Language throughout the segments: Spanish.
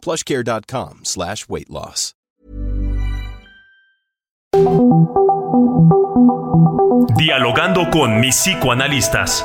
plushcare.com slash weight loss. Dialogando con mis psicoanalistas.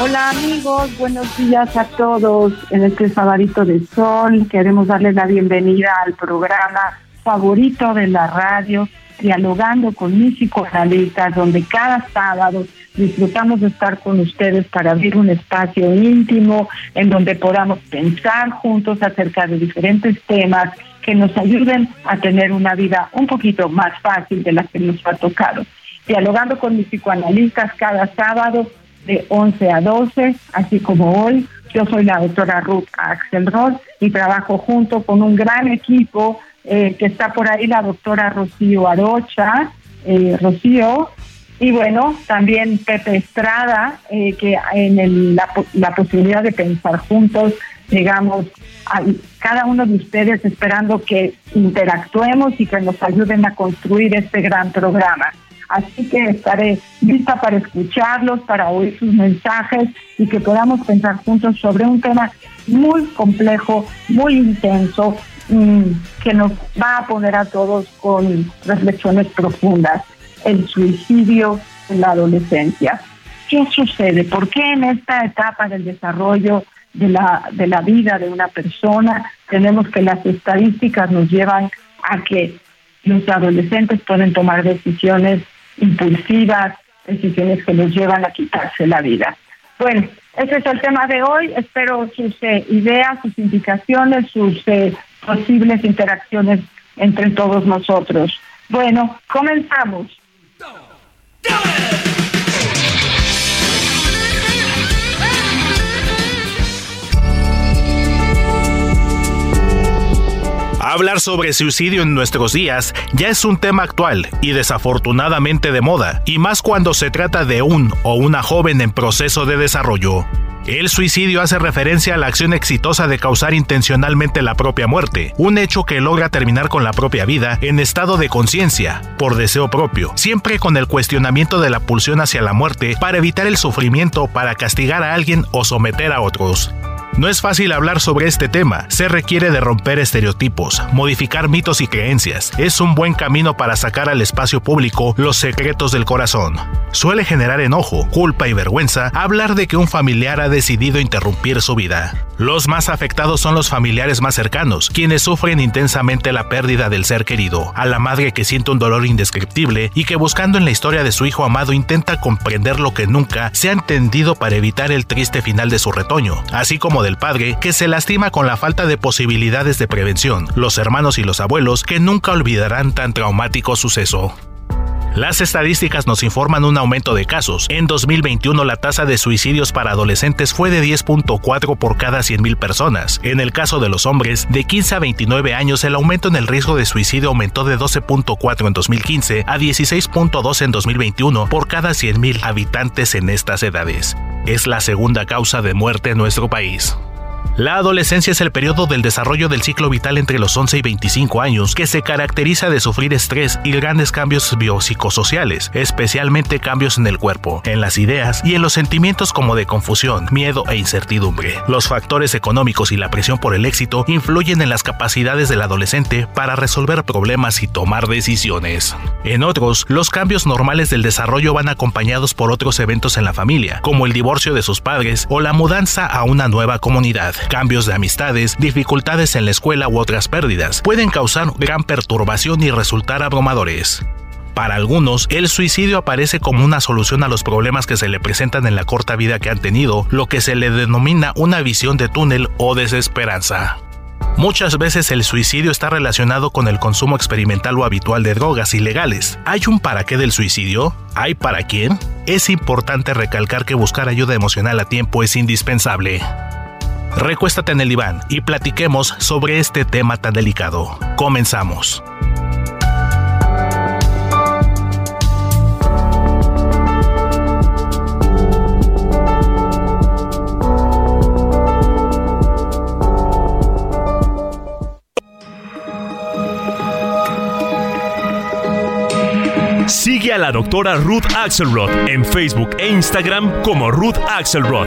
Hola amigos, buenos días a todos. En este sabadito de sol queremos darles la bienvenida al programa favorito de la radio, dialogando con mis psicoanalistas, donde cada sábado disfrutamos de estar con ustedes para abrir un espacio íntimo en donde podamos pensar juntos acerca de diferentes temas que nos ayuden a tener una vida un poquito más fácil de la que nos ha tocado. Dialogando con mis psicoanalistas cada sábado de 11 a 12, así como hoy. Yo soy la doctora Ruth Axelrod y trabajo junto con un gran equipo eh, que está por ahí, la doctora Rocío Arocha, eh, Rocío, y bueno, también Pepe Estrada, eh, que en la, posibilidad de pensar juntos, llegamos a cada uno de ustedes esperando que interactuemos y que nos ayuden a construir este gran programa. Así que estaré lista para escucharlos, para oír sus mensajes y que podamos pensar juntos sobre un tema muy complejo, muy intenso, que nos va a poner a todos con reflexiones profundas. El suicidio en la adolescencia. ¿Qué sucede? ¿Por qué en esta etapa del desarrollo de la, de la vida de una persona tenemos que las estadísticas nos llevan a que los adolescentes pueden tomar decisiones impulsivas, decisiones que nos llevan a quitarse la vida. Bueno, ese es el tema de hoy. Espero sus eh, ideas, sus indicaciones, sus eh, posibles interacciones entre todos nosotros. Bueno, comenzamos. Hablar sobre suicidio en nuestros días ya es un tema actual y desafortunadamente de moda, y más cuando se trata de un o una joven en proceso de desarrollo. El suicidio hace referencia a la acción exitosa de causar intencionalmente la propia muerte, un hecho que logra terminar con la propia vida en estado de conciencia, por deseo propio, siempre con el cuestionamiento de la pulsión hacia la muerte para evitar el sufrimiento, para castigar a alguien o someter a otros. No es fácil hablar sobre este tema, se requiere de romper estereotipos, modificar mitos y creencias. Es un buen camino para sacar al espacio público los secretos del corazón. Suele generar enojo, culpa y vergüenza hablar de que un familiar ha decidido interrumpir su vida. Los más afectados son los familiares más cercanos, quienes sufren intensamente la pérdida del ser querido, a la madre que siente un dolor indescriptible y que buscando en la historia de su hijo amado intenta comprender lo que nunca se ha entendido para evitar el triste final de su retoño, así como del padre que se lastima con la falta de posibilidades de prevención, los hermanos y los abuelos que nunca olvidarán tan traumático suceso. Las estadísticas nos informan un aumento de casos. En 2021 la tasa de suicidios para adolescentes fue de 10.4 por cada 100.000 personas. En el caso de los hombres, de 15 a 29 años el aumento en el riesgo de suicidio aumentó de 12.4 en 2015 a 16.2 en 2021 por cada 100.000 habitantes en estas edades. Es la segunda causa de muerte en nuestro país. La adolescencia es el periodo del desarrollo del ciclo vital entre los 11 y 25 años que se caracteriza de sufrir estrés y grandes cambios biopsicosociales, especialmente cambios en el cuerpo, en las ideas y en los sentimientos como de confusión, miedo e incertidumbre. Los factores económicos y la presión por el éxito influyen en las capacidades del adolescente para resolver problemas y tomar decisiones. En otros, los cambios normales del desarrollo van acompañados por otros eventos en la familia, como el divorcio de sus padres o la mudanza a una nueva comunidad cambios de amistades, dificultades en la escuela u otras pérdidas, pueden causar gran perturbación y resultar abrumadores. Para algunos, el suicidio aparece como una solución a los problemas que se le presentan en la corta vida que han tenido, lo que se le denomina una visión de túnel o desesperanza. Muchas veces el suicidio está relacionado con el consumo experimental o habitual de drogas ilegales. ¿Hay un para qué del suicidio? ¿Hay para quién? Es importante recalcar que buscar ayuda emocional a tiempo es indispensable. Recuéstate en el diván y platiquemos sobre este tema tan delicado. Comenzamos. Sigue a la doctora Ruth Axelrod en Facebook e Instagram como Ruth Axelrod.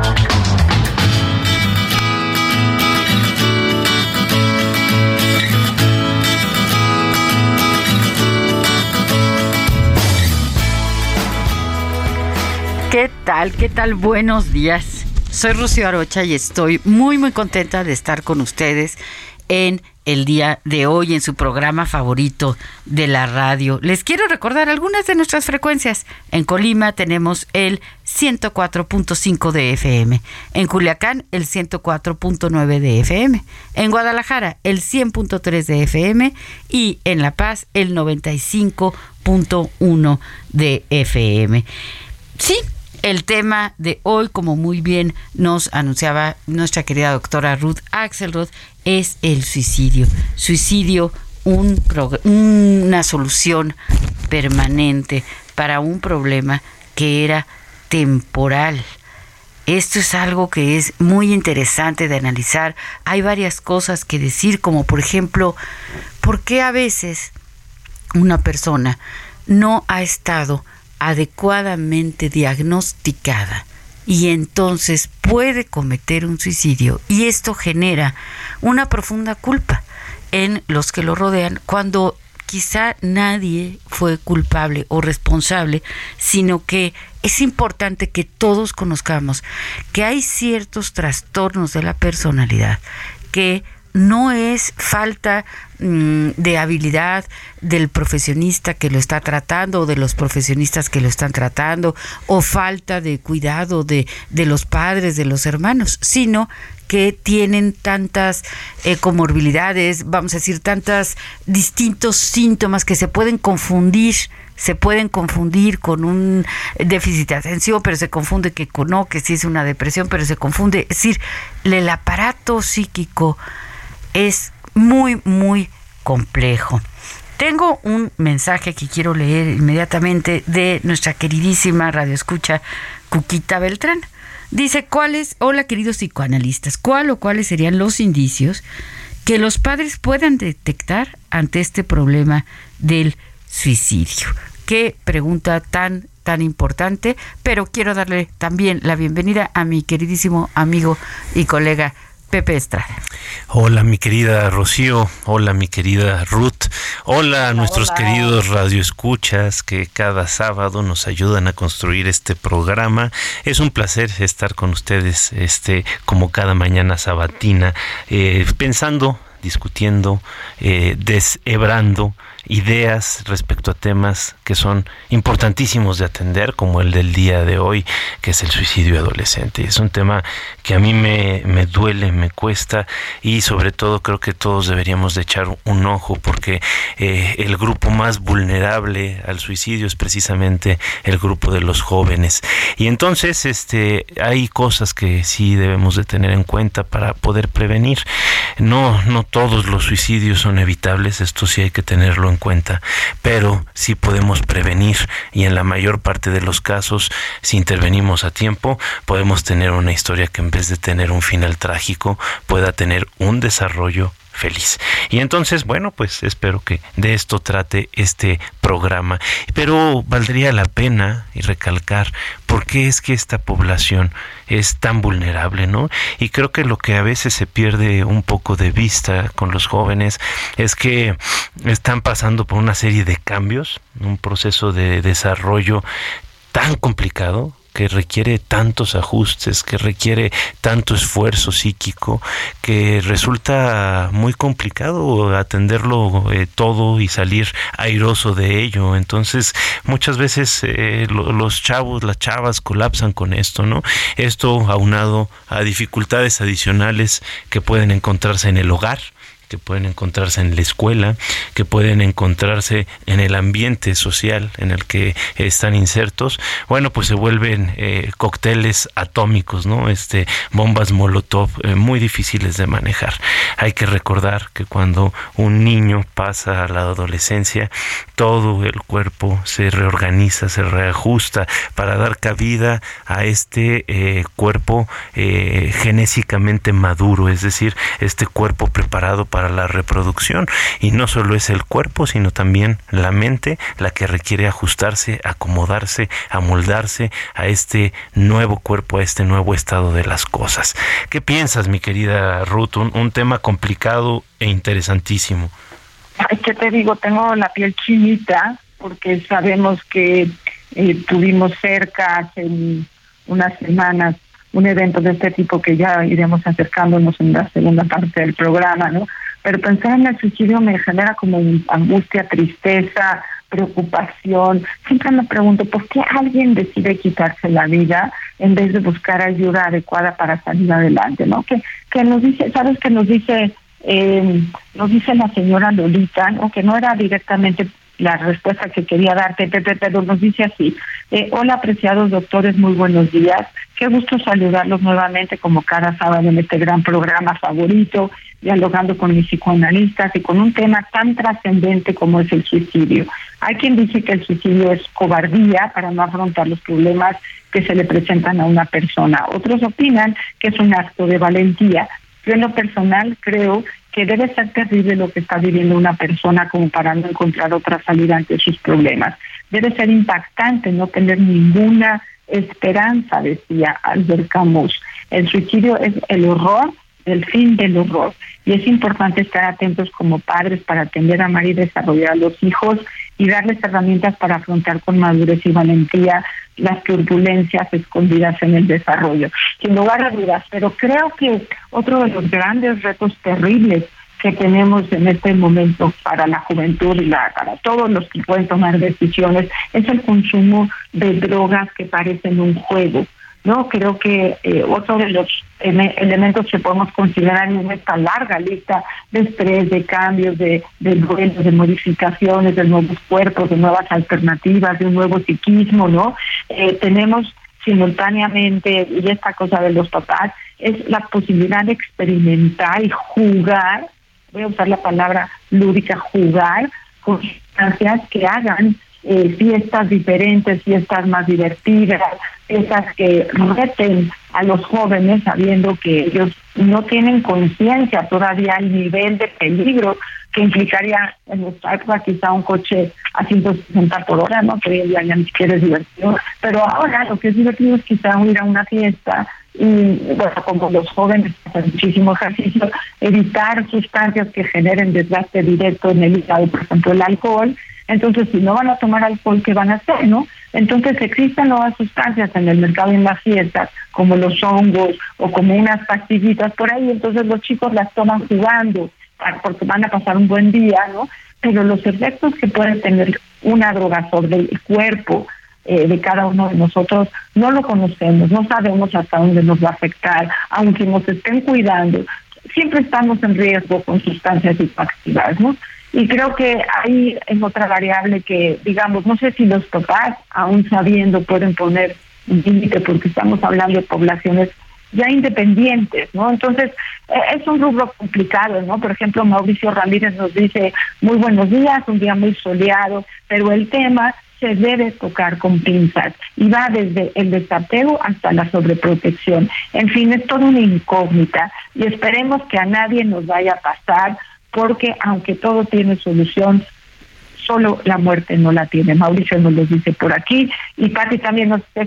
¿Qué tal? ¿Qué tal? Buenos días. Soy Rocío Arocha y estoy muy muy contenta de estar con ustedes en el día de hoy en su programa favorito de la radio. Les quiero recordar algunas de nuestras frecuencias. En Colima tenemos el 104.5 de FM, en Culiacán el 104.9 de FM, en Guadalajara el 100.3 de FM y en La Paz el 95.1 de FM. Sí, el tema de hoy, como muy bien nos anunciaba nuestra querida doctora Ruth Axelrod, es el suicidio. Suicidio, un una solución permanente para un problema que era temporal. Esto es algo que es muy interesante de analizar. Hay varias cosas que decir, como por ejemplo, ¿por qué a veces una persona no ha estado adecuadamente diagnosticada y entonces puede cometer un suicidio y esto genera una profunda culpa en los que lo rodean cuando quizá nadie fue culpable o responsable, sino que es importante que todos conozcamos que hay ciertos trastornos de la personalidad que no es falta mm, de habilidad del profesionista que lo está tratando o de los profesionistas que lo están tratando o falta de cuidado de, de los padres, de los hermanos, sino que tienen tantas eh, comorbilidades, vamos a decir, tantos distintos síntomas que se pueden confundir se pueden confundir con un déficit de atención, pero se confunde que no, que sí es una depresión, pero se confunde. Es decir, el aparato psíquico es muy, muy complejo. Tengo un mensaje que quiero leer inmediatamente de nuestra queridísima radioescucha Cuquita Beltrán. Dice, ¿cuáles, hola queridos psicoanalistas, cuál o cuáles serían los indicios que los padres puedan detectar ante este problema del suicidio? Qué pregunta tan tan importante, pero quiero darle también la bienvenida a mi queridísimo amigo y colega Pepe Estrada. Hola mi querida Rocío, hola mi querida Ruth, hola a nuestros queridos radioescuchas que cada sábado nos ayudan a construir este programa. Es un placer estar con ustedes este como cada mañana sabatina, eh, pensando discutiendo, eh, deshebrando ideas respecto a temas que son importantísimos de atender, como el del día de hoy, que es el suicidio adolescente. Es un tema que a mí me, me duele, me cuesta y sobre todo creo que todos deberíamos de echar un ojo porque eh, el grupo más vulnerable al suicidio es precisamente el grupo de los jóvenes. Y entonces este, hay cosas que sí debemos de tener en cuenta para poder prevenir. No, no todos los suicidios son evitables, esto sí hay que tenerlo en cuenta, pero sí podemos prevenir y en la mayor parte de los casos, si intervenimos a tiempo, podemos tener una historia que en vez de tener un final trágico, pueda tener un desarrollo feliz. Y entonces, bueno, pues espero que de esto trate este programa. Pero valdría la pena y recalcar por qué es que esta población es tan vulnerable, ¿no? Y creo que lo que a veces se pierde un poco de vista con los jóvenes es que están pasando por una serie de cambios, un proceso de desarrollo tan complicado que requiere tantos ajustes, que requiere tanto esfuerzo psíquico, que resulta muy complicado atenderlo eh, todo y salir airoso de ello. Entonces, muchas veces eh, los chavos, las chavas colapsan con esto, ¿no? Esto aunado a dificultades adicionales que pueden encontrarse en el hogar, que pueden encontrarse en la escuela, que pueden encontrarse en el ambiente social en el que están insertos, bueno, pues se vuelven eh, cócteles atómicos, ¿no? Este, bombas molotov eh, muy difíciles de manejar. Hay que recordar que cuando un niño pasa a la adolescencia, todo el cuerpo se reorganiza, se reajusta para dar cabida a este eh, cuerpo genésicamente maduro, es decir, este cuerpo preparado para la reproducción. Y no solo es el cuerpo, sino también la mente la que requiere ajustarse, acomodarse, amoldarse a este nuevo cuerpo, a este nuevo estado de las cosas. ¿Qué piensas, mi querida Ruth? Un, tema complicado e interesantísimo. Ay, ¿qué te digo? Tengo la piel chinita porque sabemos que eh, tuvimos cerca hace unas semanas un evento de este tipo que ya iremos acercándonos en la segunda parte del programa, ¿no? Pero pensar en el suicidio me genera como angustia, tristeza, preocupación. Siempre me pregunto, ¿por qué alguien decide quitarse la vida en vez de buscar ayuda adecuada para salir adelante? ¿no? Que, que nos dice, ¿sabes que nos dice, eh, nos dice la señora Lolita, ¿no? que no era directamente la respuesta que quería darte, pero nos dice así, eh, hola apreciados doctores, muy buenos días, qué gusto saludarlos nuevamente como cada sábado en este gran programa favorito dialogando con mis psicoanalistas y con un tema tan trascendente como es el suicidio. Hay quien dice que el suicidio es cobardía para no afrontar los problemas que se le presentan a una persona. Otros opinan que es un acto de valentía. Yo en lo personal creo que debe ser terrible lo que está viviendo una persona como para no encontrar otra salida ante sus problemas. Debe ser impactante no tener ninguna esperanza, decía Albert Camus. El suicidio es el horror del fin del horror. Y es importante estar atentos como padres para atender, amar y desarrollar a los hijos y darles herramientas para afrontar con madurez y valentía las turbulencias escondidas en el desarrollo. Sin lugar a dudas, pero creo que otro de los grandes retos terribles que tenemos en este momento para la juventud y la, para todos los que pueden tomar decisiones es el consumo de drogas que parecen un juego no, creo que eh, otro de los elementos que podemos considerar en esta larga lista de estrés, de cambios, de, de de modificaciones, de nuevos cuerpos, de nuevas alternativas, de un nuevo psiquismo, ¿no? Eh, tenemos simultáneamente, y esta cosa de los papás, es la posibilidad de experimentar y jugar, voy a usar la palabra lúdica, jugar con sustancias que hagan eh, fiestas diferentes, fiestas más divertidas, esas que reten a los jóvenes sabiendo que ellos no tienen conciencia todavía al nivel de peligro que implicaría en nuestra época quizá un coche a 160 por hora, ¿no? Que ya, ya ni siquiera es divertido. Pero ahora lo que es divertido es quizá ir a una fiesta y, bueno, como los jóvenes hacen muchísimo ejercicio, evitar sustancias que generen desgaste directo en el hígado, por ejemplo, el alcohol. Entonces, si no van a tomar alcohol, ¿qué van a hacer, no? Entonces existen nuevas sustancias en el mercado en las fiestas, como los hongos o como unas pastillitas por ahí, entonces los chicos las toman jugando porque van a pasar un buen día, ¿no? pero los efectos que puede tener una droga sobre el cuerpo eh, de cada uno de nosotros no lo conocemos, no sabemos hasta dónde nos va a afectar, aunque nos estén cuidando, siempre estamos en riesgo con sustancias psicoactivas, ¿no? Y creo que ahí es otra variable que, digamos, no sé si los papás, aún sabiendo, pueden poner un límite porque estamos hablando de poblaciones ya independientes, ¿no? Entonces, e, es un rubro complicado, ¿no? Por ejemplo, Mauricio Ramírez nos dice, muy buenos días, un día muy soleado, pero el tema se debe tocar con pinzas y va desde el desapego hasta la sobreprotección. En fin, es toda una incógnita y esperemos que a nadie nos vaya a pasar porque aunque todo tiene solución, solo la muerte no la tiene. Mauricio nos lo dice por aquí y Pati también nos está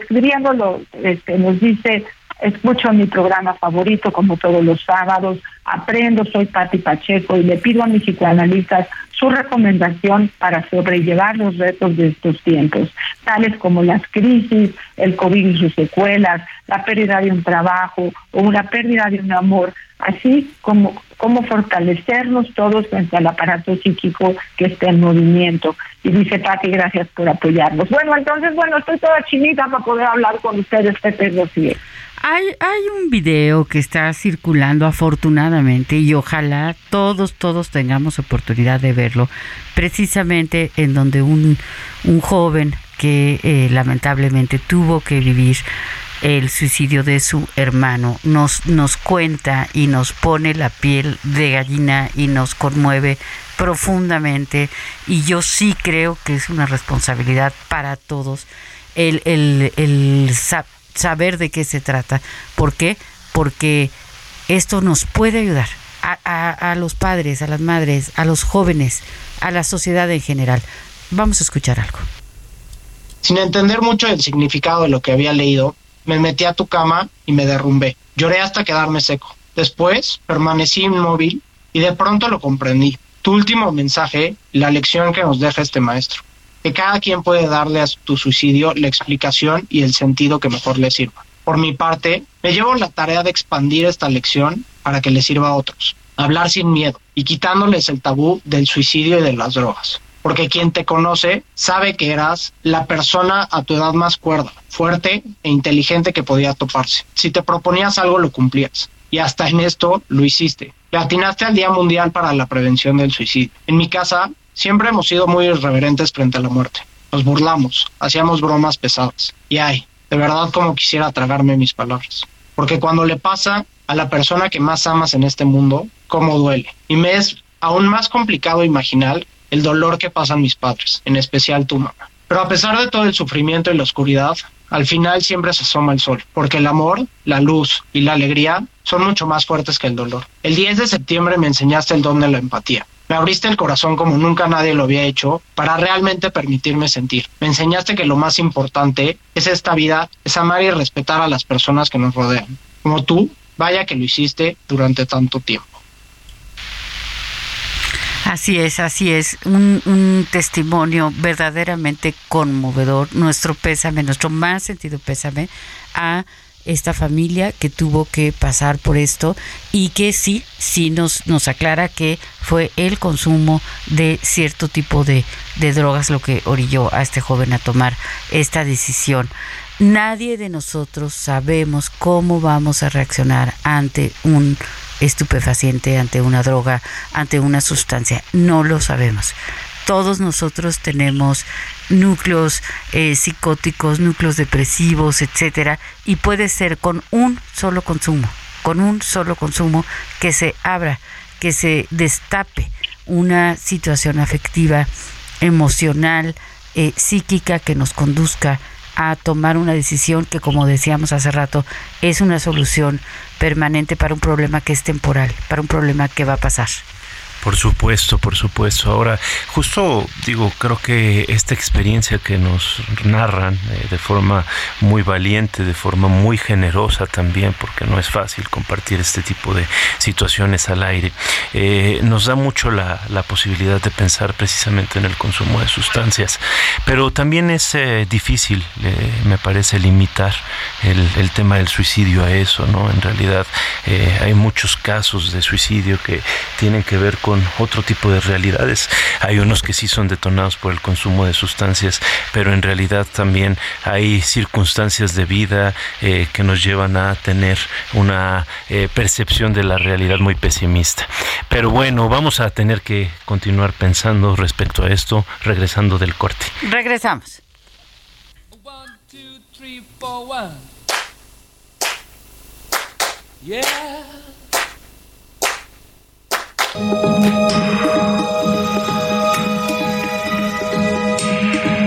este, nos dice escucho mi programa favorito como todos los sábados, aprendo, soy Pati Pacheco y le pido a mis psicoanalistas su recomendación para sobrellevar los retos de estos tiempos, tales como las crisis, el COVID y sus secuelas, la pérdida de un trabajo o una pérdida de un amor, así como cómo fortalecernos todos frente al aparato psíquico que está en movimiento. Y dice Pati, gracias por apoyarnos. Bueno, entonces, bueno, estoy toda chinita para poder hablar con ustedes, Pepe Rocier. Hay, hay un video que está circulando afortunadamente y ojalá todos, todos tengamos oportunidad de verlo, precisamente en donde un, un joven que eh, lamentablemente tuvo que vivir el suicidio de su hermano nos, nos cuenta y nos pone la piel de gallina y nos conmueve profundamente y yo sí creo que es una responsabilidad para todos el, el, el, saber de qué se trata. ¿Por qué? Porque esto nos puede ayudar a, a, los padres, a las madres, a los jóvenes, a la sociedad en general. Vamos a escuchar algo. Sin entender mucho el significado de lo que había leído, me metí a tu cama y me derrumbé. Lloré hasta quedarme seco. Después permanecí inmóvil y de pronto lo comprendí. Tu último mensaje, la lección que nos deja este maestro que cada quien puede darle a tu suicidio la explicación y el sentido que mejor le sirva. Por mi parte, me llevo la tarea de expandir esta lección para que le sirva a otros. Hablar sin miedo y quitándoles el tabú del suicidio y de las drogas. Porque quien te conoce sabe que eras la persona a tu edad más cuerda, fuerte e inteligente que podía toparse. Si te proponías algo, lo cumplías. Y hasta en esto lo hiciste. Le atinaste al Día Mundial para la Prevención del Suicidio. En mi casa, Siempre hemos sido muy irreverentes frente a la muerte. Nos burlamos, hacíamos bromas pesadas. Y ay, de verdad como quisiera tragarme mis palabras. Porque cuando le pasa a la persona que más amas en este mundo, cómo duele. Y me es aún más complicado imaginar el dolor que pasan mis padres, en especial tu mamá. Pero a pesar de todo el sufrimiento y la oscuridad, al final siempre se asoma el sol, porque el amor, la luz y la alegría son mucho más fuertes que el dolor. El 10 de septiembre me enseñaste el don de la empatía. Me abriste el corazón como nunca nadie lo había hecho para realmente permitirme sentir. Me enseñaste que lo más importante es esta vida, es amar y respetar a las personas que nos rodean. Como tú, vaya que lo hiciste durante tanto tiempo. Así es, así es. Un, un, testimonio verdaderamente conmovedor. Nuestro pésame, nuestro más sentido pésame a esta familia que tuvo que pasar por esto y que sí, sí nos, nos aclara que fue el consumo de cierto tipo de, de drogas lo que orilló a este joven a tomar esta decisión. Nadie de nosotros sabemos cómo vamos a reaccionar ante un estupefaciente, ante una droga, ante una sustancia. No lo sabemos todos nosotros tenemos núcleos eh, psicóticos, núcleos depresivos, etcétera, y puede ser con un solo consumo, con un solo consumo que se abra, que se destape una situación afectiva, emocional, eh, psíquica que nos conduzca a tomar una decisión que, como decíamos hace rato, es una solución permanente para un problema que es temporal, para un problema que va a pasar. Por supuesto, por supuesto. Ahora, justo digo, creo que esta experiencia que nos narran eh, de forma muy valiente, de forma muy generosa también, porque no es fácil compartir este tipo de situaciones al aire, eh, nos da mucho la, posibilidad de pensar precisamente en el consumo de sustancias. Pero también es eh, difícil, me parece, limitar el, el, tema del suicidio a eso, ¿no? En realidad hay muchos casos de suicidio que tienen que ver con con otro tipo de realidades. Hay unos que sí son detonados por el consumo de sustancias, pero en realidad también hay circunstancias de vida eh, que nos llevan a tener una eh, percepción de la realidad muy pesimista. Pero bueno, vamos a tener que continuar pensando respecto a esto, regresando del corte. Regresamos.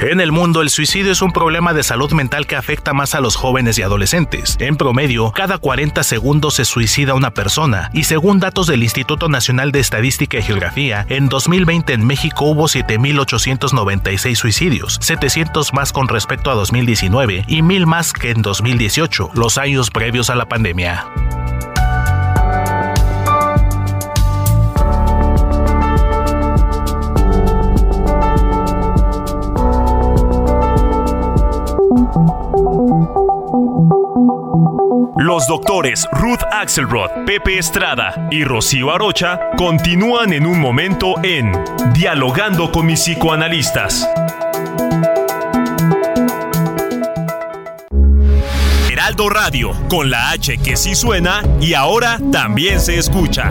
En el mundo, el suicidio es un problema de salud mental que afecta más a los jóvenes y adolescentes. En promedio, cada 40 segundos se suicida una persona, y según datos del Instituto Nacional de Estadística y Geografía, en 2020 en México hubo 7.896 suicidios, 700 más con respecto a 2019 y 1.000 más que en 2018, los años previos a la pandemia. Los doctores Ruth Axelrod, Pepe Estrada y Rocío Arocha continúan en un momento en Dialogando con mis psicoanalistas. Heraldo Radio, con la H que sí suena y ahora también se escucha.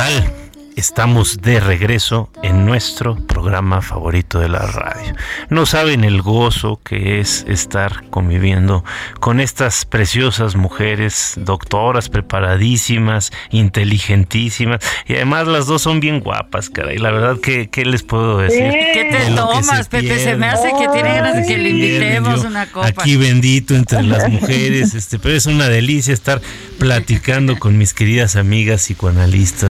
Tal? Estamos de regreso en nuestro programa favorito de la radio. No saben el gozo que es estar conviviendo con estas preciosas mujeres, doctoras preparadísimas, inteligentísimas y además las dos son bien guapas, caray. La verdad que qué les puedo decir. ¿Qué te De tomas, se Pepe? Se me hace que tiene ganas de que le invitemos yo una copa. Aquí bendito entre las mujeres, este, pero es una delicia estar platicando con mis queridas amigas psicoanalistas.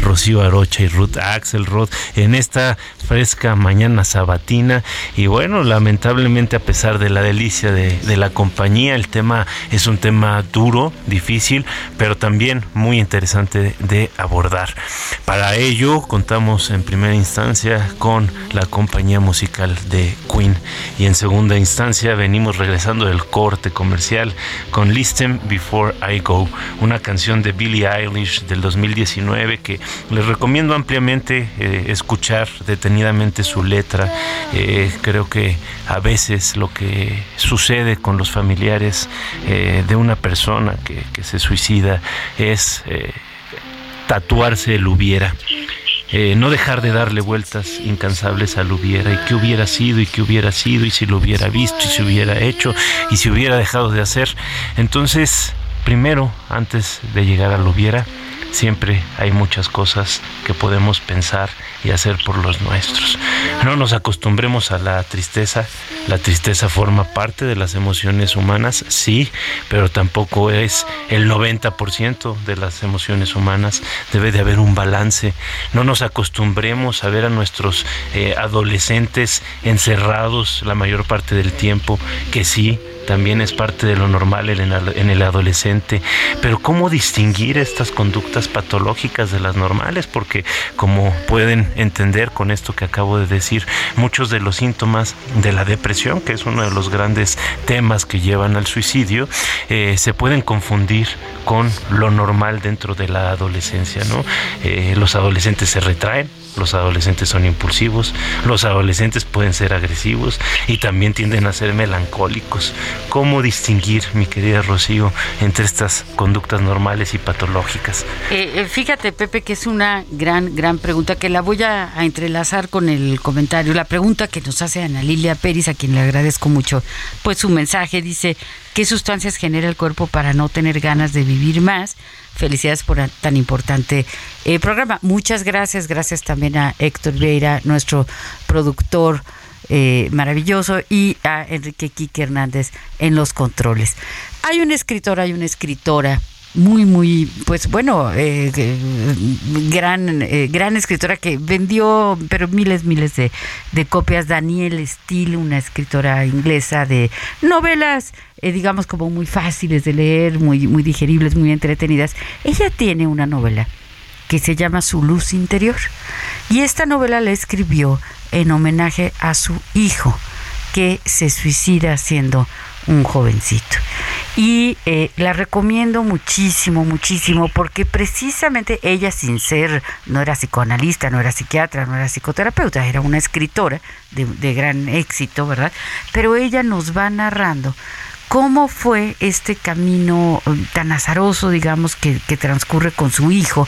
Rocío Arocha y Ruth Axelrod en esta fresca mañana sabatina. Y bueno lamentablemente a pesar de la delicia de, de la compañía el tema es un tema duro difícil pero también muy interesante de abordar. Para ello contamos en primera instancia con la compañía musical de Queen. Y en segunda instancia venimos regresando del corte comercial con Listen Before I Go una canción de Billie Eilish del 2019 que les recomiendo ampliamente eh, escuchar detenidamente su letra. Eh, creo que a veces lo que sucede con los familiares eh, de una persona que, se suicida es tatuarse el hubiera. No dejar de darle vueltas incansables al hubiera y qué hubiera sido y qué hubiera sido y si lo hubiera visto y si hubiera hecho y si hubiera dejado de hacer. Entonces, primero, antes de llegar al hubiera, siempre hay muchas cosas que podemos pensar y hacer por los nuestros. No nos acostumbremos a la tristeza. La tristeza forma parte de las emociones humanas, sí, pero tampoco es el 90% de las emociones humanas. Debe de haber un balance. No nos acostumbremos a ver a nuestros eh, adolescentes encerrados la mayor parte del tiempo, que sí, también es parte de lo normal en el, en el adolescente. Pero ¿cómo distinguir estas conductas patológicas de las normales? Porque como pueden entender con esto que acabo de decir, muchos de los síntomas de la depresión, que es uno de los grandes temas que llevan al suicidio, eh, se pueden confundir con lo normal dentro de la adolescencia, ¿no? Eh, los adolescentes se retraen, los adolescentes son impulsivos, los adolescentes pueden ser agresivos y también tienden a ser melancólicos. ¿Cómo distinguir, mi querida Rocío, entre estas conductas normales y patológicas? Eh, eh, fíjate, Pepe, que es una gran, gran pregunta que la voy a, entrelazar con el comentario. La pregunta que nos hace Ana Lilia Pérez, a quien le agradezco mucho, pues su mensaje dice, ¿qué sustancias genera el cuerpo para no tener ganas de vivir más? Felicidades por tan importante eh, programa. Muchas gracias. Gracias también a Héctor Vieira, nuestro productor eh, maravilloso, y a Enrique Quique Hernández en los controles. Hay un escritor, hay una escritora muy, muy, pues bueno, eh, gran, eh, gran escritora que vendió, pero miles, miles de, de copias. Daniel Steele, una escritora inglesa de novelas, eh, digamos como muy fáciles de leer, muy, muy digeribles, muy entretenidas. Ella tiene una novela que se llama Su luz interior. Y esta novela la escribió en homenaje a su hijo, que se suicida siendo un jovencito. Y eh, la recomiendo muchísimo, muchísimo, porque precisamente ella, sin ser, no era psicoanalista, no era psiquiatra, no era psicoterapeuta, era una escritora de, gran éxito, ¿verdad? Pero ella nos va narrando cómo fue este camino tan azaroso, digamos, que, que, transcurre con su hijo,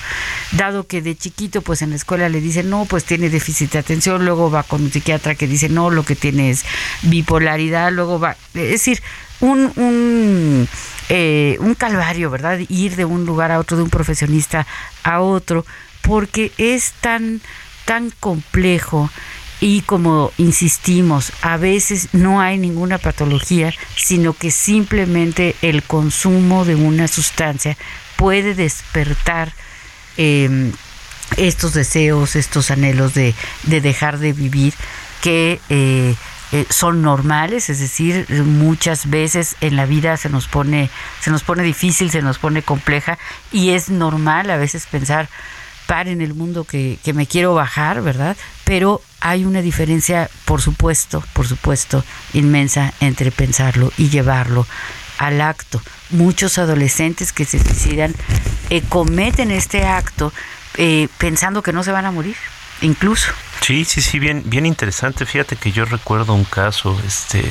dado que de chiquito, pues en la escuela le dicen, no, pues tiene déficit de atención, luego va con un psiquiatra que dice, no, lo que tiene es bipolaridad, luego va, es decir, un, un, eh, un calvario, ¿verdad? Ir de un lugar a otro, de un profesionista a otro, porque es tan, tan complejo y como insistimos, a veces no hay ninguna patología, sino que simplemente el consumo de una sustancia puede despertar eh, estos deseos, estos anhelos de, de dejar de vivir que eh, eh, son normales, es decir, muchas veces en la vida se nos pone, se nos pone difícil, se nos pone compleja y es normal a veces pensar en el mundo que, que me quiero bajar, ¿verdad? Pero hay una diferencia, por supuesto, por supuesto, inmensa entre pensarlo y llevarlo al acto. Muchos adolescentes que se suicidan eh, cometen este acto eh, pensando que no se van a morir, incluso. Sí, sí, sí, bien, bien interesante. Fíjate que yo recuerdo un caso, este,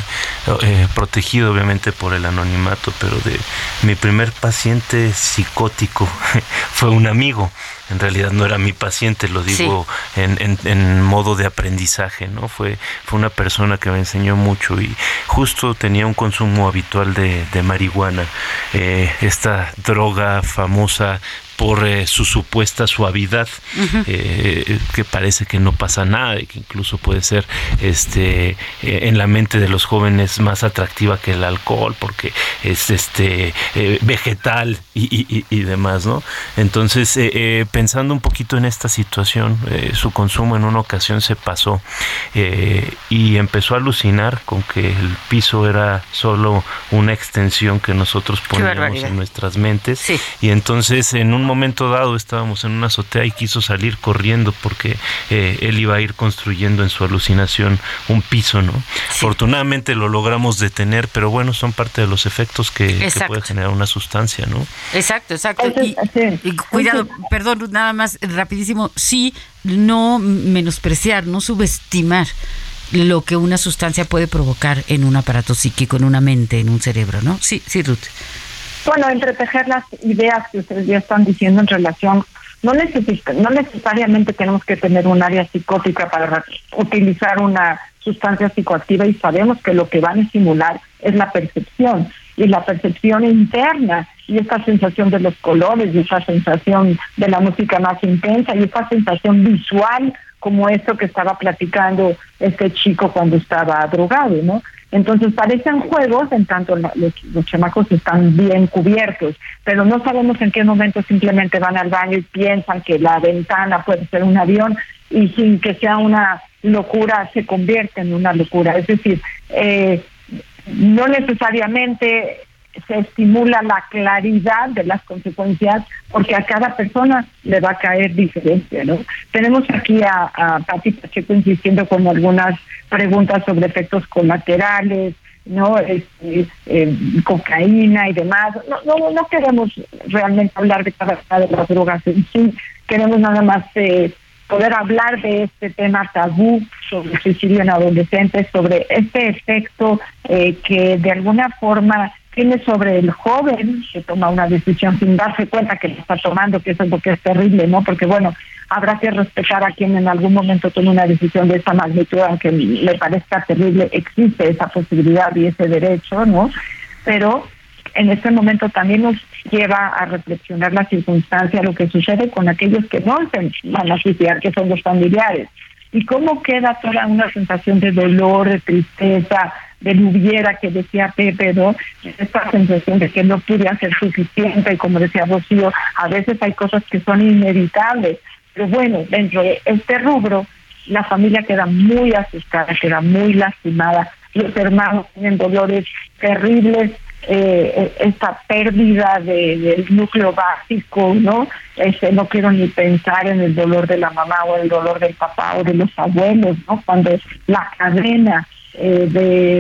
eh, protegido obviamente por el anonimato, pero de mi primer paciente psicótico fue un amigo. En realidad no era mi paciente, lo digo sí. en, en, en, modo de aprendizaje, ¿no? Fue, fue una persona que me enseñó mucho y justo tenía un consumo habitual de, de marihuana, eh, esta droga famosa por eh, su supuesta suavidad, uh -huh. eh, que parece que no pasa nada y que incluso puede ser este eh, en la mente de los jóvenes más atractiva que el alcohol porque es este vegetal y, y, y, demás, ¿no? Entonces, eh, pensando un poquito en esta situación, su consumo en una ocasión se pasó y empezó a alucinar con que el piso era solo una extensión que nosotros poníamos en nuestras mentes sí. y entonces en un momento dado estábamos en una azotea y quiso salir corriendo porque eh, él iba a ir construyendo en su alucinación un piso, ¿no? Sí. Afortunadamente lo logramos detener, pero bueno, son parte de los efectos que, que puede generar una sustancia, ¿no? Exacto, exacto. Y, y cuidado, perdón, nada más rapidísimo, sí, no menospreciar, no subestimar lo que una sustancia puede provocar en un aparato psíquico, en una mente, en un cerebro, ¿no? Sí, sí, Ruth. Bueno, entretejer las ideas que ustedes ya están diciendo en relación, no, necesita, no necesariamente tenemos que tener un área psicótica para utilizar una sustancia psicoactiva y sabemos que lo que van a estimular es la percepción y la percepción interna y esta sensación de los colores y esta sensación de la música más intensa y esta sensación visual como esto que estaba platicando este chico cuando estaba drogado, ¿no? Entonces parecen juegos en tanto los, los chamacos están bien cubiertos, pero no sabemos en qué momento simplemente van al baño y piensan que la ventana puede ser un avión y sin que sea una locura se convierte en una locura. Es decir, eh, no necesariamente se estimula la claridad de las consecuencias porque a cada persona le va a caer diferente, ¿no? Tenemos aquí a, a Pati Pacheco insistiendo con algunas preguntas sobre efectos colaterales, ¿no? Este, cocaína y demás. No, no, no queremos realmente hablar de cada una de las drogas en sí, queremos nada más eh, poder hablar de este tema tabú sobre suicidio en adolescentes, sobre este efecto eh, que de alguna forma tiene sobre el joven que toma una decisión sin darse cuenta que lo está tomando, que eso es lo que es terrible, ¿no? Porque bueno, habrá que respetar a quien en algún momento tome una decisión de esa magnitud, aunque le parezca terrible, existe esa posibilidad y ese derecho, ¿no? Pero en este momento también nos lleva a reflexionar la circunstancia, lo que sucede con aquellos que no se van a suicidar, que son los familiares. Y cómo queda toda una sensación de dolor, de tristeza, de hubiera que decía Pepe, ¿no? Esta sensación de que no pude hacer suficiente, y como decía Rocío, a veces hay cosas que son inevitables. Pero bueno, dentro de este rubro, la familia queda muy asustada, queda muy lastimada. Los hermanos tienen dolores terribles, eh, esta pérdida de, del núcleo básico, ¿no? Este, no quiero ni pensar en el dolor de la mamá o el dolor del papá o de los abuelos, ¿no? Cuando la cadena eh,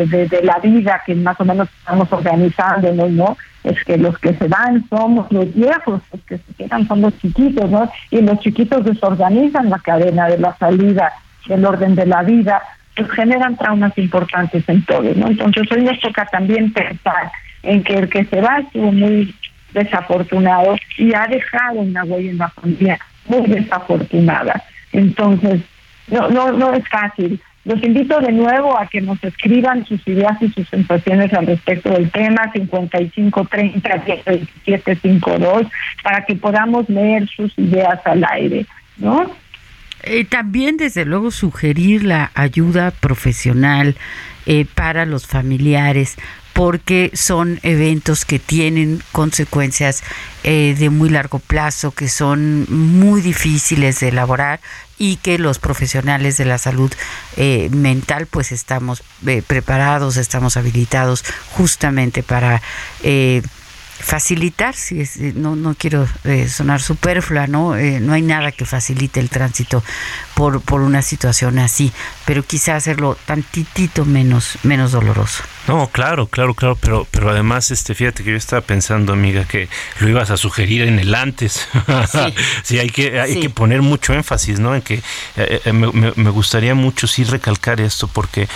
de, la vida que más o menos estamos organizándonos, ¿no? Es que los que se van somos los viejos, los que se quedan son los chiquitos, ¿no? Y los chiquitos desorganizan la cadena de la salida del orden de la vida, pues generan traumas importantes en todo, ¿no? Entonces hoy nos toca también pensar en que el que se va estuvo muy desafortunado y ha dejado una huella en la familia muy desafortunada. Entonces, no, no, no es fácil. Los invito de nuevo a que nos escriban sus ideas y sus sensaciones al respecto del tema 5530 1752 para que podamos leer sus ideas al aire, ¿no? Eh, también, desde luego, sugerir la ayuda profesional eh, para los familiares, porque son eventos que tienen consecuencias eh, de muy largo plazo, que son muy difíciles de elaborar y que los profesionales de la salud eh, mental pues estamos eh, preparados, estamos habilitados justamente para facilitar, si es, eh, no, no quiero eh, sonar superflua, ¿no? Eh, no hay nada que facilite el tránsito por, por una situación así, pero quizá hacerlo tantitito menos, menos doloroso. No, claro, claro, claro, pero, pero además, este, fíjate que yo estaba pensando, amiga, que lo ibas a sugerir en el antes. Sí, hay que, hay que poner mucho énfasis, ¿no? En que me, me gustaría mucho sí recalcar esto, porque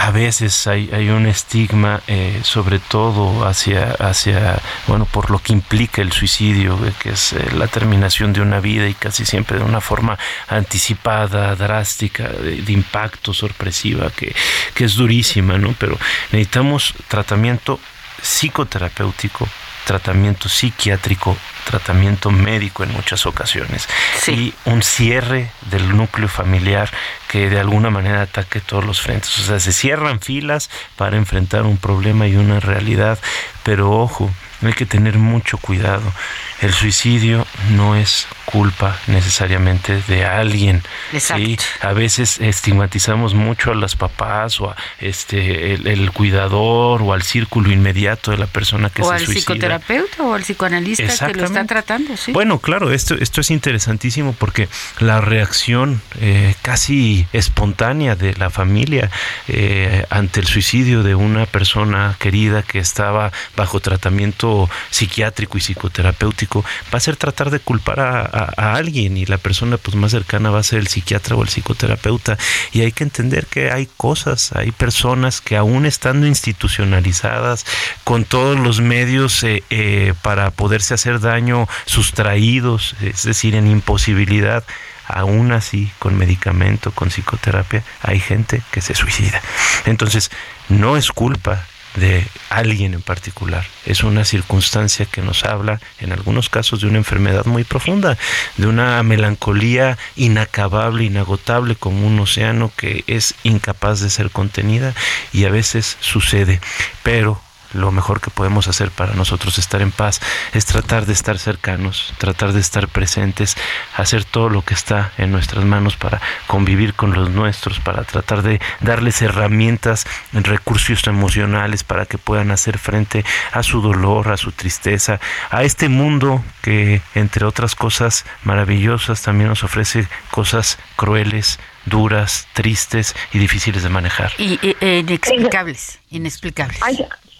a veces hay, hay un estigma, eh, sobre todo hacia, hacia, bueno, por lo que implica el suicidio, eh, que es eh, la terminación de una vida y casi siempre de una forma anticipada, drástica, de, impacto, sorpresiva, que, que es durísima, ¿no? Pero necesitamos tratamiento psicoterapéutico tratamiento psiquiátrico, tratamiento médico en muchas ocasiones. Y un cierre del núcleo familiar que de alguna manera ataque todos los frentes. O sea, se cierran filas para enfrentar un problema y una realidad, pero ojo, hay que tener mucho cuidado. El suicidio no es culpa necesariamente de alguien. ¿sí? A veces estigmatizamos mucho a las papás o a este el, cuidador o al círculo inmediato de la persona que se suicida. O al psicoterapeuta o al psicoanalista que lo está tratando. ¿sí? Bueno, claro, esto, esto es interesantísimo porque la reacción eh, casi espontánea de la familia eh, ante el suicidio de una persona querida que estaba bajo tratamiento psiquiátrico y psicoterapéutico va a ser tratar de culpar a alguien y la persona pues más cercana va a ser el psiquiatra o el psicoterapeuta y hay que entender que hay cosas, hay personas que aún estando institucionalizadas con todos los medios eh, eh, para poderse hacer daño sustraídos, es decir, en imposibilidad, aún así con medicamento, con psicoterapia, hay gente que se suicida. Entonces, no es culpa de alguien en particular. Es una circunstancia que nos habla, en algunos casos, de una enfermedad muy profunda, de una melancolía inacabable, inagotable, como un océano que es incapaz de ser contenida y a veces sucede. Pero lo mejor que podemos hacer para nosotros estar en paz es tratar de estar cercanos, tratar de estar presentes, hacer todo lo que está en nuestras manos para convivir con los nuestros, para tratar de darles herramientas, recursos emocionales para que puedan hacer frente a su dolor, a su tristeza, a este mundo que entre otras cosas maravillosas también nos ofrece cosas crueles, duras, tristes y difíciles de manejar. Y, inexplicables, inexplicables.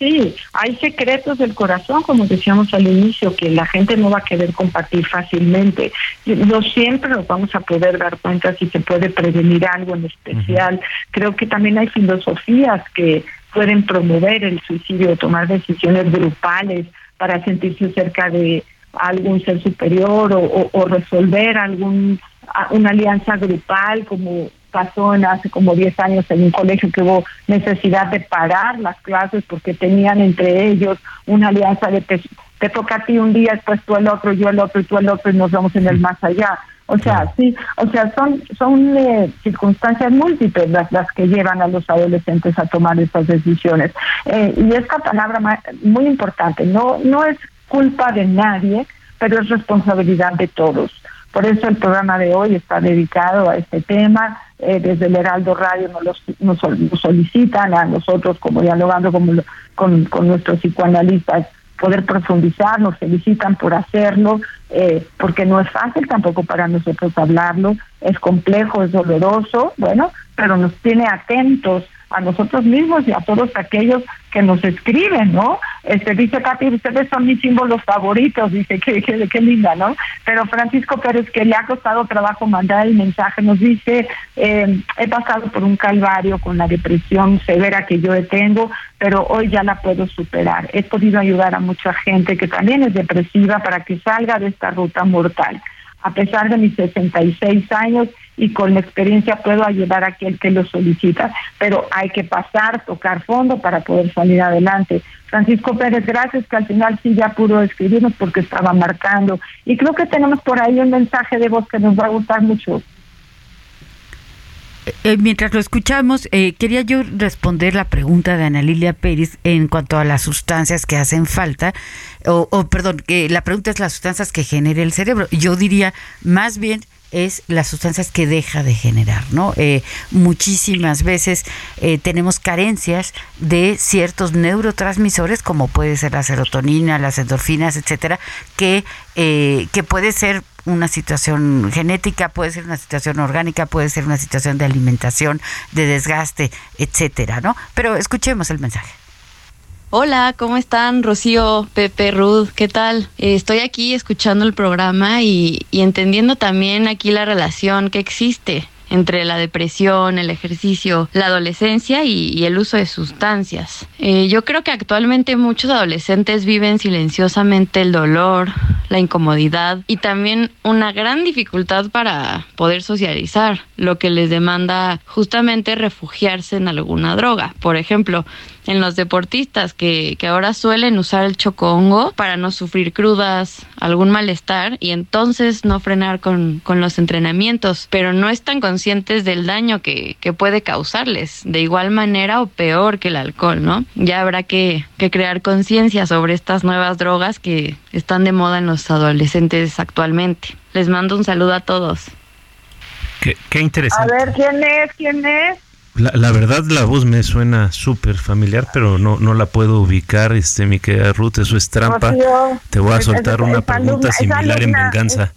Sí, hay secretos del corazón, como decíamos al inicio, que la gente no va a querer compartir fácilmente. No siempre nos vamos a poder dar cuenta si se puede prevenir algo en especial. Creo que también hay filosofías que pueden promover el suicidio, tomar decisiones grupales para sentirse cerca de algún ser superior o, o resolver algún una alianza grupal como pasó en hace como 10 años en un colegio que hubo necesidad de parar las clases porque tenían entre ellos una alianza de te, toca a ti un día, después tú el otro, yo el otro y tú el otro y nos vamos en el más allá. O sea, sí, o sea, son son eh, circunstancias múltiples las, las que llevan a los adolescentes a tomar estas decisiones. Eh, y esta palabra muy importante, no no es culpa de nadie, pero es responsabilidad de todos. Por eso el programa de hoy está dedicado a este tema. Eh, desde el Heraldo Radio nos, nos, solicitan a nosotros, como dialogando como, con, con nuestros psicoanalistas, poder profundizar, nos felicitan por hacerlo, eh, porque no es fácil tampoco para nosotros hablarlo, es complejo, es doloroso, bueno, pero nos tiene atentos a nosotros mismos y a todos aquellos que nos escriben, ¿no? Este dice Katy, ustedes son mis símbolos favoritos, dice que qué linda, ¿no? Pero Francisco Pérez, que le ha costado trabajo mandar el mensaje, nos dice, eh, he pasado por un calvario con la depresión severa que yo tengo, pero hoy ya la puedo superar. He podido ayudar a mucha gente que también es depresiva para que salga de esta ruta mortal. A pesar de mis 66 años, y con la experiencia puedo ayudar a aquel que lo solicita, pero hay que pasar, tocar fondo para poder salir adelante. Francisco Pérez, gracias que al final sí ya pudo escribirnos porque estaba marcando. Y creo que tenemos por ahí un mensaje de voz que nos va a gustar mucho. Eh, mientras lo escuchamos, eh, quería yo responder la pregunta de Ana Lilia Pérez en cuanto a las sustancias que hacen falta, o, o perdón, la pregunta es las sustancias que genera el cerebro. Yo diría más bien es las sustancias que deja de generar, ¿no? Eh, muchísimas veces eh, tenemos carencias de ciertos neurotransmisores, como puede ser la serotonina, las endorfinas, etcétera, que, eh, que puede ser una situación genética, puede ser una situación orgánica, puede ser una situación de alimentación, de desgaste, etcétera, ¿no? Pero escuchemos el mensaje. Hola, ¿cómo están? Rocío, Pepe, Ruth, ¿qué tal? Eh, estoy aquí escuchando el programa y, entendiendo también aquí la relación que existe entre la depresión, el ejercicio, la adolescencia y, el uso de sustancias. Eh, yo creo que actualmente muchos adolescentes viven silenciosamente el dolor, la incomodidad y también una gran dificultad para poder socializar, lo que les demanda justamente refugiarse en alguna droga. Por ejemplo, en los deportistas que, que ahora suelen usar el chocongo para no sufrir crudas, algún malestar y entonces no frenar con, con los entrenamientos, pero no están conscientes del daño que, que puede causarles, de igual manera o peor que el alcohol, ¿no? Ya habrá que, que crear conciencia sobre estas nuevas drogas que están de moda en los adolescentes actualmente. Les mando un saludo a todos. Qué, qué interesante. A ver, ¿quién es? ¿Quién es? La, la, verdad la voz me suena súper familiar, pero no, no la puedo ubicar, este mi querida Ruth, eso es trampa. Te voy a soltar una pregunta similar en venganza.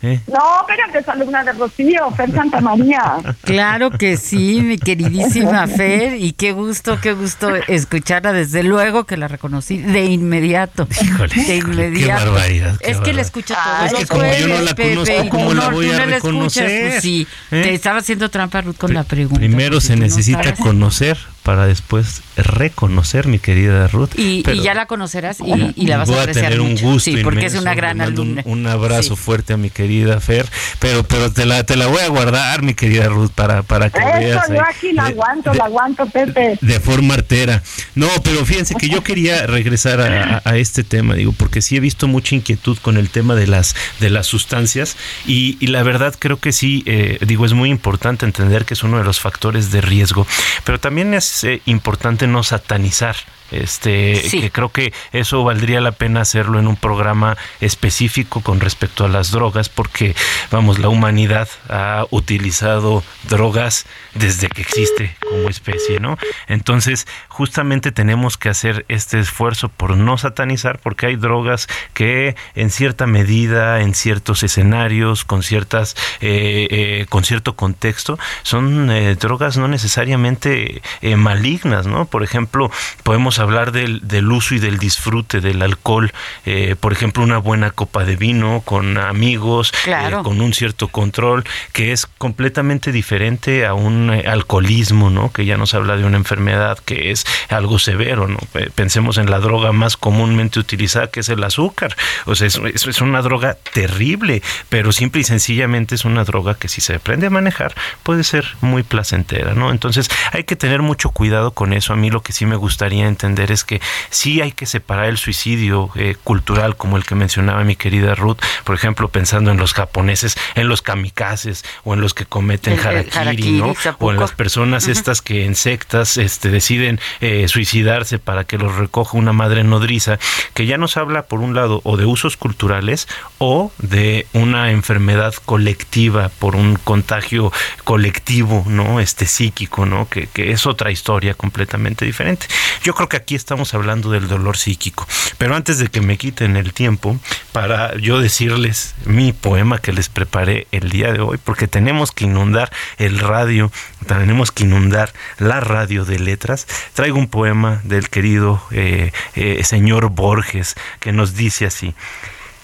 ¿Eh? No, pero que es alumna de Rocío, Fer Santa María. Claro que sí, mi queridísima Fer, y qué gusto, qué gusto escucharla, desde luego que la reconocí de inmediato. Híjole, de inmediato. Qué barbaridad. Qué es que la escucha todos es que como yo no la conozco, ¿cómo la voy a reconocer? Pues sí, ¿Eh? te estaba haciendo trampa Ruth con la pregunta. Primero se necesita no conocer para después reconocer, mi querida Ruth. Y, y ya la conocerás y, y la vas a apreciar tener un gusto Sí, porque es una gran alumna. Un, un abrazo sí. fuerte a mi querida Fer, pero pero te la te la voy a guardar, mi querida Ruth, para para que Eso, veas. yo aquí la aguanto, la aguanto, Pepe. De forma artera. No, pero fíjense que yo quería regresar a, a, este tema, digo, porque sí he visto mucha inquietud con el tema de las de las sustancias y, y la verdad creo que sí, eh, digo, es muy importante entender que es uno de los factores de riesgo, pero también es es importante no satanizar este, que creo que eso valdría la pena hacerlo en un programa específico con respecto a las drogas, porque, vamos, la humanidad ha utilizado drogas desde que existe como especie, ¿no? Entonces, justamente tenemos que hacer este esfuerzo por no satanizar, porque hay drogas que en cierta medida, en ciertos escenarios, con ciertas, eh, eh, con cierto contexto, son eh, drogas no necesariamente malignas, ¿no? Por ejemplo, podemos hablar del, del uso y del disfrute del alcohol, eh, por ejemplo, una buena copa de vino con amigos, eh, con un cierto control, que es completamente diferente a un eh, alcoholismo, ¿no? Que ya nos habla de una enfermedad que es algo severo, ¿no? Pensemos en la droga más comúnmente utilizada, que es el azúcar. O sea, es, es una droga terrible, pero simple y sencillamente es una droga que si se aprende a manejar puede ser muy placentera, ¿no? Entonces hay que tener mucho cuidado con eso. A mí lo que sí me gustaría entender es que sí hay que separar el suicidio eh, cultural, como el que mencionaba mi querida Ruth, por ejemplo, pensando en los japoneses, en los kamikazes o en los que cometen harakiri, ¿no? O en las personas estas que en sectas este, deciden eh, suicidarse para que los recoja una madre nodriza, que ya nos habla, por un lado, o de usos culturales o de una enfermedad colectiva por un contagio colectivo, ¿no? Este psíquico, ¿no? Que, que es otra historia completamente diferente. Yo creo que aquí estamos hablando del dolor psíquico. Pero antes de que me quiten el tiempo, para yo decirles mi poema que les preparé el día de hoy, porque tenemos que inundar el radio, tenemos que inundar la radio de letras, traigo un poema del querido eh, eh, señor Borges que nos dice así,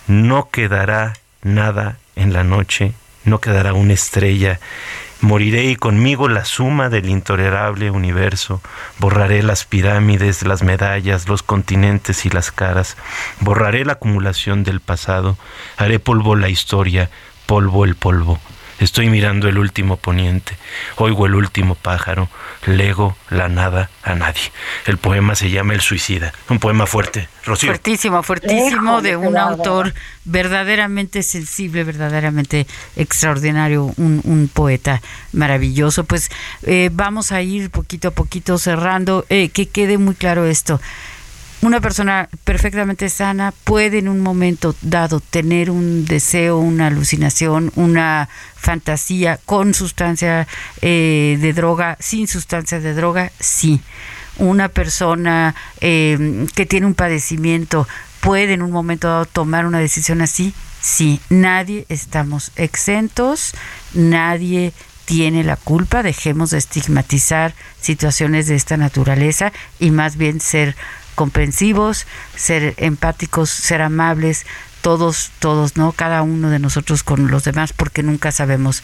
no quedará nada en la noche, no quedará una estrella Moriré y conmigo la suma del intolerable universo. Borraré las pirámides, las medallas, los continentes y las caras. Borraré la acumulación del pasado. Haré polvo la historia, polvo el polvo. Estoy mirando el último poniente, oigo el último pájaro, lego la nada a nadie. El poema se llama El Suicida, un poema fuerte, Rocío. Fuertísimo, fuertísimo, de un autor verdaderamente sensible, verdaderamente extraordinario, un, poeta maravilloso. Pues eh, vamos a ir poquito a poquito cerrando, eh, que quede muy claro esto una persona perfectamente sana puede en un momento dado tener un deseo, una alucinación, una fantasía con sustancia eh, de droga, sin sustancia de droga, sí. Una persona eh, que tiene un padecimiento puede en un momento dado tomar una decisión así, sí. Nadie estamos exentos, nadie tiene la culpa, dejemos de estigmatizar situaciones de esta naturaleza y más bien ser comprensivos, ser empáticos, ser amables, todos, todos, ¿no? Cada uno de nosotros con los demás, porque nunca sabemos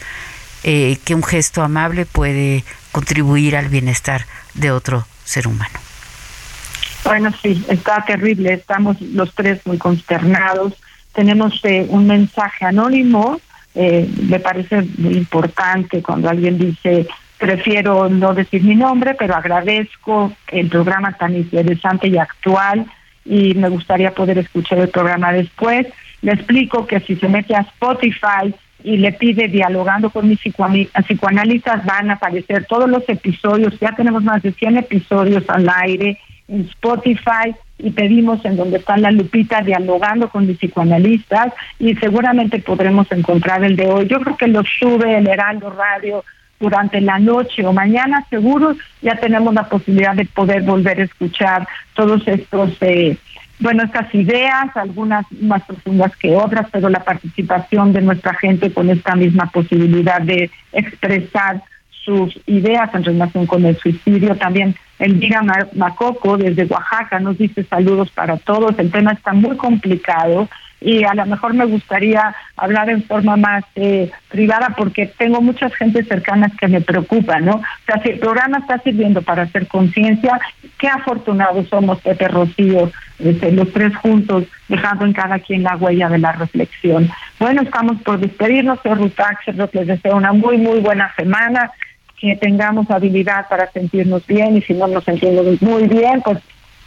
eh, que un gesto amable puede contribuir al bienestar de otro ser humano. Bueno, sí, está terrible, estamos los tres muy consternados. Tenemos eh, un mensaje anónimo, eh, me parece muy importante cuando alguien dice Prefiero no decir mi nombre, pero agradezco el programa tan interesante y actual y me gustaría poder escuchar el programa después. Le explico que si se mete a Spotify y le pide dialogando con mis psicoanalistas, van a aparecer todos los episodios. Ya tenemos más de 100 episodios al aire en Spotify y pedimos en donde está la lupita dialogando con mis psicoanalistas y seguramente podremos encontrar el de hoy. Yo creo que lo sube el Heraldo Radio durante la noche o mañana, seguro ya tenemos la posibilidad de poder volver a escuchar todos estos, eh, bueno, estas ideas, algunas más profundas que otras, pero la participación de nuestra gente con esta misma posibilidad de expresar sus ideas en relación con el suicidio. También Elvira Macoco desde Oaxaca nos dice saludos para todos. El tema está muy complicado y a lo mejor me gustaría hablar en forma más eh, privada porque tengo muchas gente cercanas que me preocupan, ¿no? O sea, si el programa está sirviendo para hacer conciencia, qué afortunados somos, Pepe Rocío, este, los tres juntos, dejando en cada quien la huella de la reflexión. Bueno, estamos por despedirnos, soy Ruth les deseo una muy, muy buena semana, que tengamos habilidad para sentirnos bien y si no nos sentimos muy bien, pues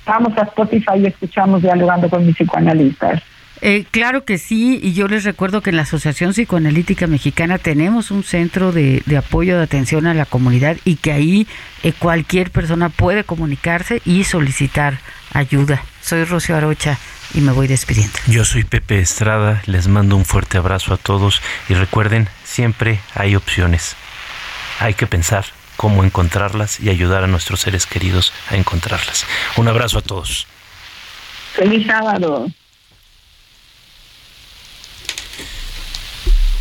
vamos a Spotify y escuchamos dialogando con mis psicoanalistas. Eh, claro que sí, y yo les recuerdo que en la Asociación Psicoanalítica Mexicana tenemos un centro de, apoyo de atención a la comunidad y que ahí eh, cualquier persona puede comunicarse y solicitar ayuda. Soy Rocío Arocha y me voy despidiendo. Yo soy Pepe Estrada, les mando un fuerte abrazo a todos y recuerden, siempre hay opciones. Hay que pensar cómo encontrarlas y ayudar a nuestros seres queridos a encontrarlas. Un abrazo a todos. Feliz sábado.